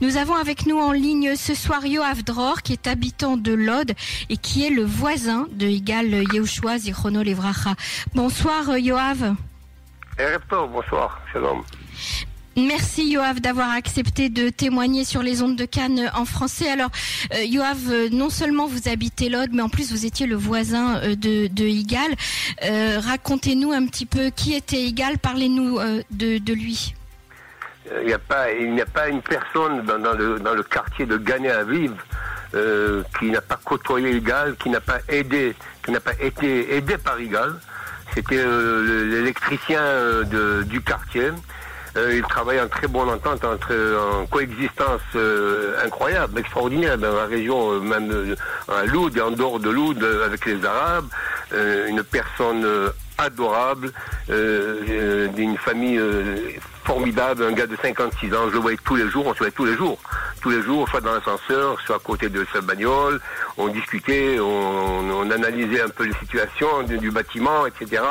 Nous avons avec nous en ligne ce soir Yoav Dror, qui est habitant de Lod et qui est le voisin de Igal Yehoshua Zichrono Levracha. Bonsoir Yoav. bonsoir, shalom. Merci Yoav d'avoir accepté de témoigner sur les ondes de Cannes en français. Alors euh, Yoav, euh, non seulement vous habitez Lod, mais en plus vous étiez le voisin euh, de, de Igal. Racontez-nous un petit peu qui était Igal, parlez-nous de, de, lui. Il n'y a, pas, il pas une personne dans, le, dans le quartier de Ghané à Vive qui n'a pas côtoyé Igal, qui n'a pas aidé, qui n'a pas été aidé par Igal. C'était l'électricien du quartier. Euh, ils travaillent en très bonne entente, en, coexistence euh, incroyable, extraordinaire dans la région, euh, même à Loud et en dehors de Loud, avec les Arabes. une personne adorable, d'une famille formidable, un gars de 56 ans, je le voyais tous les jours, on se voyait tous les jours. Tous les jours, soit dans l'ascenseur, soit à côté de sa bagnole, on discutait, on, analysait un peu les situations du bâtiment, etc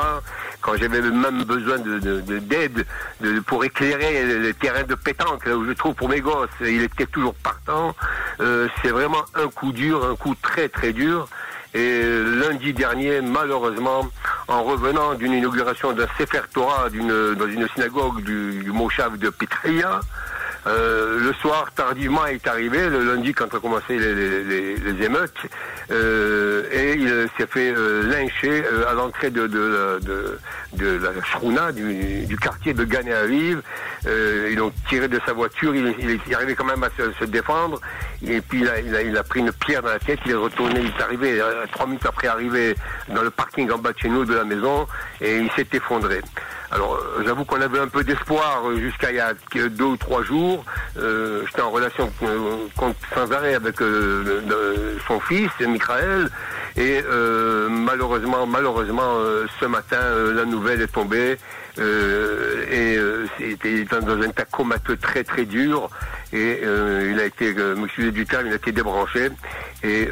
quand j'avais même besoin d'aide de, pour éclairer le terrain de pétanque, là où je trouve pour mes gosses, il était toujours partant. Euh, c'est vraiment un coup dur, un coup très très dur. Et lundi dernier, malheureusement, en revenant d'une inauguration d'un Sefer Torah dans une synagogue du, du Moshav de Petria, euh, le soir, tardivement, est arrivé, le lundi, quand ont commencé les, émeutes, et il s'est fait euh, lyncher à l'entrée de, de, la Shruna, du, quartier de Ghané Aviv. ils l'ont tiré de sa voiture, il, est arrivé quand même à se, défendre, et puis il a, il, a, pris une pierre dans la tête, il est retourné, il est arrivé, trois minutes après arrivé dans le parking en bas de chez nous de la maison, et il s'est effondré. Alors, euh, j'avoue qu'on avait un peu d'espoir euh, jusqu'à il y a deux ou trois jours. Euh, j'étais en relation sans arrêt avec son fils, Michael, et malheureusement, malheureusement, ce matin, la nouvelle est tombée. et c'était dans un tacomateux très très dur et il a été, monsieur du il a été débranché. Et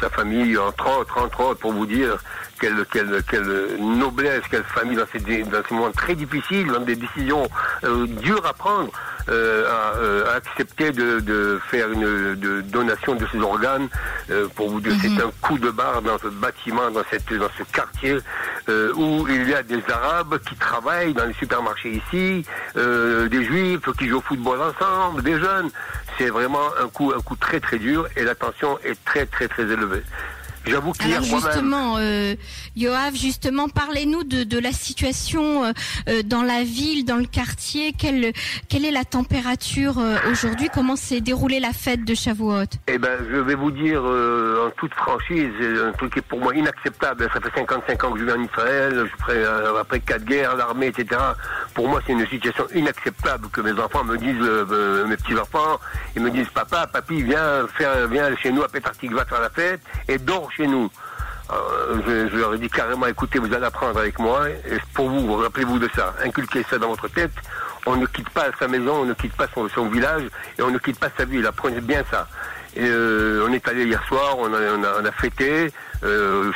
sa famille, entre autres, entre autres, pour vous dire, quelle, quelle, quelle noblesse, quelle famille dans ces, dans ces moments très difficiles, dans des décisions euh, dures à prendre, euh, euh, à, accepter de, de, faire une de donation de ses organes. pour vous dire, c'est mhm. un coup de barre dans ce bâtiment, dans, cette, dans ce quartier où il y a des Arabes qui travaillent dans les supermarchés ici, des Juifs qui jouent au football ensemble, des jeunes. C'est vraiment un coup, un coup très très dur et la tension est très très très élevée. J'avoue Alors justement, euh, Yoav, justement, parlez-nous de, de, la situation euh, euh, dans la ville, dans le quartier. Quelle, quelle est la température euh, aujourd'hui? Comment s'est déroulée la fête de Shavuot? Eh ben, je vais vous dire en toute franchise, un truc qui est pour moi inacceptable. Ça fait 55 ans que je vis en Israël, je après quatre guerres, l'armée, etc. Pour moi, c'est une situation inacceptable que mes enfants me disent, mes petits enfants, ils me disent, papa, papi, viens faire, viens chez nous à va faire la fête et dors nous. Euh, je, leur ai dit carrément, écoutez, vous allez apprendre avec moi, et pour vous, rappelez-vous de ça, inculquez ça dans votre tête, on ne quitte pas sa maison, on ne quitte pas son, village, et on ne quitte pas sa ville, apprenez bien ça. Et euh, on est allé hier soir, on a, fêté, euh,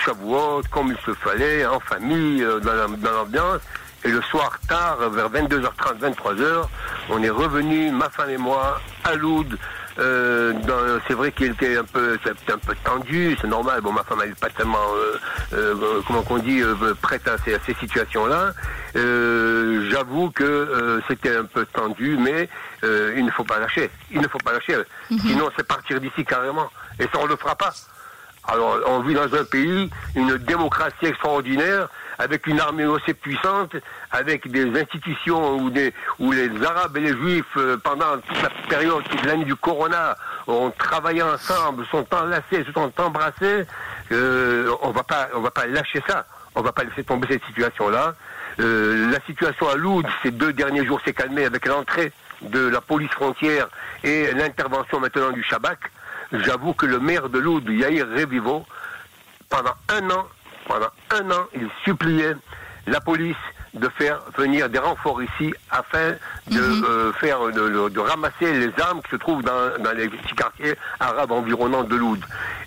comme il se fallait, en famille, euh, dans l'ambiance, et le soir tard, vers 22h30, 23h, on est revenu, ma femme et moi, à Loud, euh, c'est vrai qu'il était un peu, un peu tendu, c'est normal. Bon, ma femme n'est pas tellement, euh, euh, comment qu'on dit, prête à ces, ces situations-là. J'avoue que c'était un peu tendu, mais il ne faut pas lâcher. Il ne faut pas lâcher. Mhm. Sinon, c'est partir d'ici carrément. Et ça, on ne le fera pas. Alors, on vit dans un pays, une démocratie extraordinaire, avec une armée aussi puissante, avec des institutions où, les Arabes et les Juifs, euh, pendant toute la période de l'année du Corona, ont travaillé ensemble, sont enlacés, se sont embrassés, euh, on va pas, va pas lâcher ça. On va pas laisser tomber cette situation-là. Euh, la situation à Loud, ces deux derniers jours, s'est calmée avec l'entrée de la police frontière et l'intervention maintenant du Shabak. J'avoue que le maire de Loud, Yair Revivo, pendant un an, pendant un an, il suppliait la police de faire venir des renforts ici afin de mhm. euh, faire de, ramasser les armes qui se trouvent dans, les petits quartiers arabes environnants de Loud.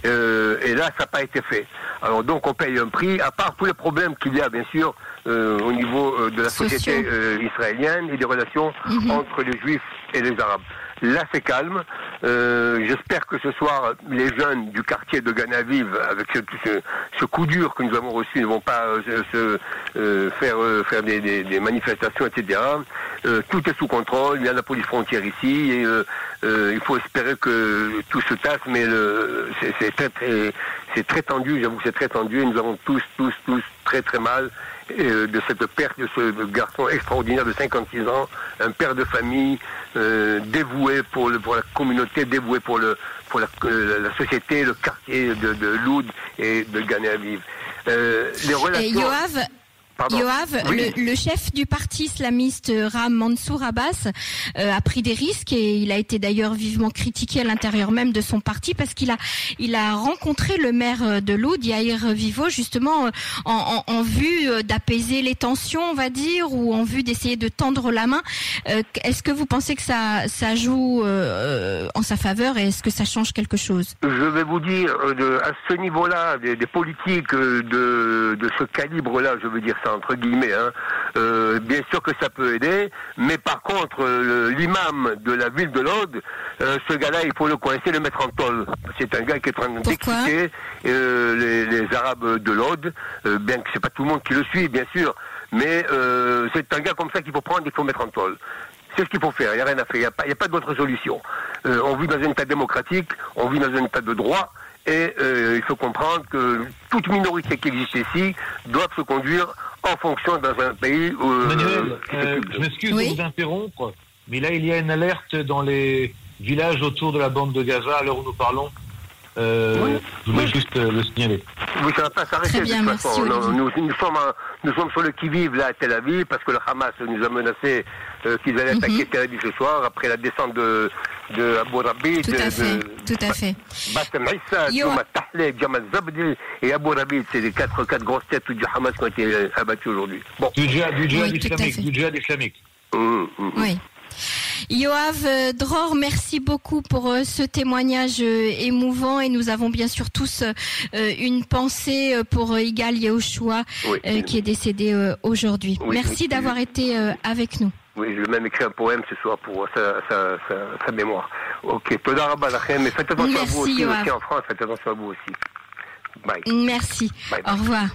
Euh, et là, ça n'a pas été fait. Alors donc on paye un prix, à part tous les problèmes qu'il y a bien sûr euh, au niveau de la société israélienne et des relations mhm. entre les juifs et les arabes. Là, c'est calme. Euh, J'espère que ce soir, les jeunes du quartier de Ganaviv, avec ce, ce, ce, coup dur que nous avons reçu, ne vont pas euh, se euh, faire euh, faire des, des, des, manifestations, etc. Euh, tout est sous contrôle. Il y a la police frontière ici. Et, il faut espérer que tout se tasse, mais c'est très très c'est très tendu. J'avoue que c'est très tendu. Et nous avons tous tous tous très très mal euh, de cette perte de ce garçon extraordinaire de 56 ans, un père de famille euh, dévoué pour, le, pour la communauté, dévoué pour, le, pour la, la société, le quartier de, de Loud et de Ghané Aviv. Euh, les relations... Yoav, Yoav, oui. le, le, chef du parti islamiste Ram Mansour Abbas euh, a pris des risques et il a été d'ailleurs vivement critiqué à l'intérieur même de son parti parce qu'il a il a rencontré le maire de Loud, Yair Vivo, justement en, en, en vue d'apaiser les tensions, on va dire, ou en vue d'essayer de tendre la main. Euh, est-ce que vous pensez que ça ça joue euh, en sa faveur et est-ce que ça change quelque chose? Je vais vous dire de, à ce niveau-là, des, des politiques de, de ce calibre-là, je veux dire entre guillemets. Hein. Euh, bien sûr que ça peut aider, mais par contre, euh, l'imam de la ville de Lod, euh, ce gars-là, il faut le coincer, le mettre en tôle. C'est un gars qui est en train d'expliquer euh, les, les, Arabes de Lod, bien que c'est pas tout le monde qui le suit, bien sûr, mais c'est un gars comme ça qu'il faut prendre, il faut mettre en tôle. C'est ce qu'il faut faire, il n'y a rien à faire, il n'y a pas, pas d'autre solution. on vit dans un état démocratique, on vit dans un état de droit, et il faut comprendre que toute minorité qui existe ici doit se conduire en fonction dans un pays où... Manuel, euh, je m'excuse oui de vous interrompre, mais là, il y a une alerte dans les villages autour de la bande de Gaza à l'heure où nous parlons. Euh, oui. Je voulais juste euh, le signaler. Oui, ça ne va pas s'arrêter de toute façon. Non, nous, nous, sommes en, nous sommes sur le qui-vive là à Tel Aviv parce que le Hamas nous a menacé euh, qu'ils allaient attaquer mm -hmm. Tel Aviv ce soir après la descente de, de Abu Rabi. Tout de, à fait, de, tout à fait. Bassem Issa, Touma Tahlek, Jamal Zabdi et Abu Rabi. C'est les quatre, quatre grosses têtes du Hamas qui ont été abattues aujourd'hui. Bon. Du djihad, du djihad oui, islamique. Du djihad islamique. Mmh, mmh. Oui. Yoav Dror, merci beaucoup pour euh, ce témoignage euh, émouvant et nous avons bien sûr tous euh, une pensée pour Igal Yehoshua oui. qui est décédé aujourd'hui. Oui, merci d'avoir été avec nous. Oui, je vais même écrire un poème ce soir pour sa, sa, sa, sa mémoire. Ok, Toda Rabba mais faites attention merci, à vous aussi, aussi en France, faites attention à vous aussi. Bye. Merci. Bye, bye. Au revoir.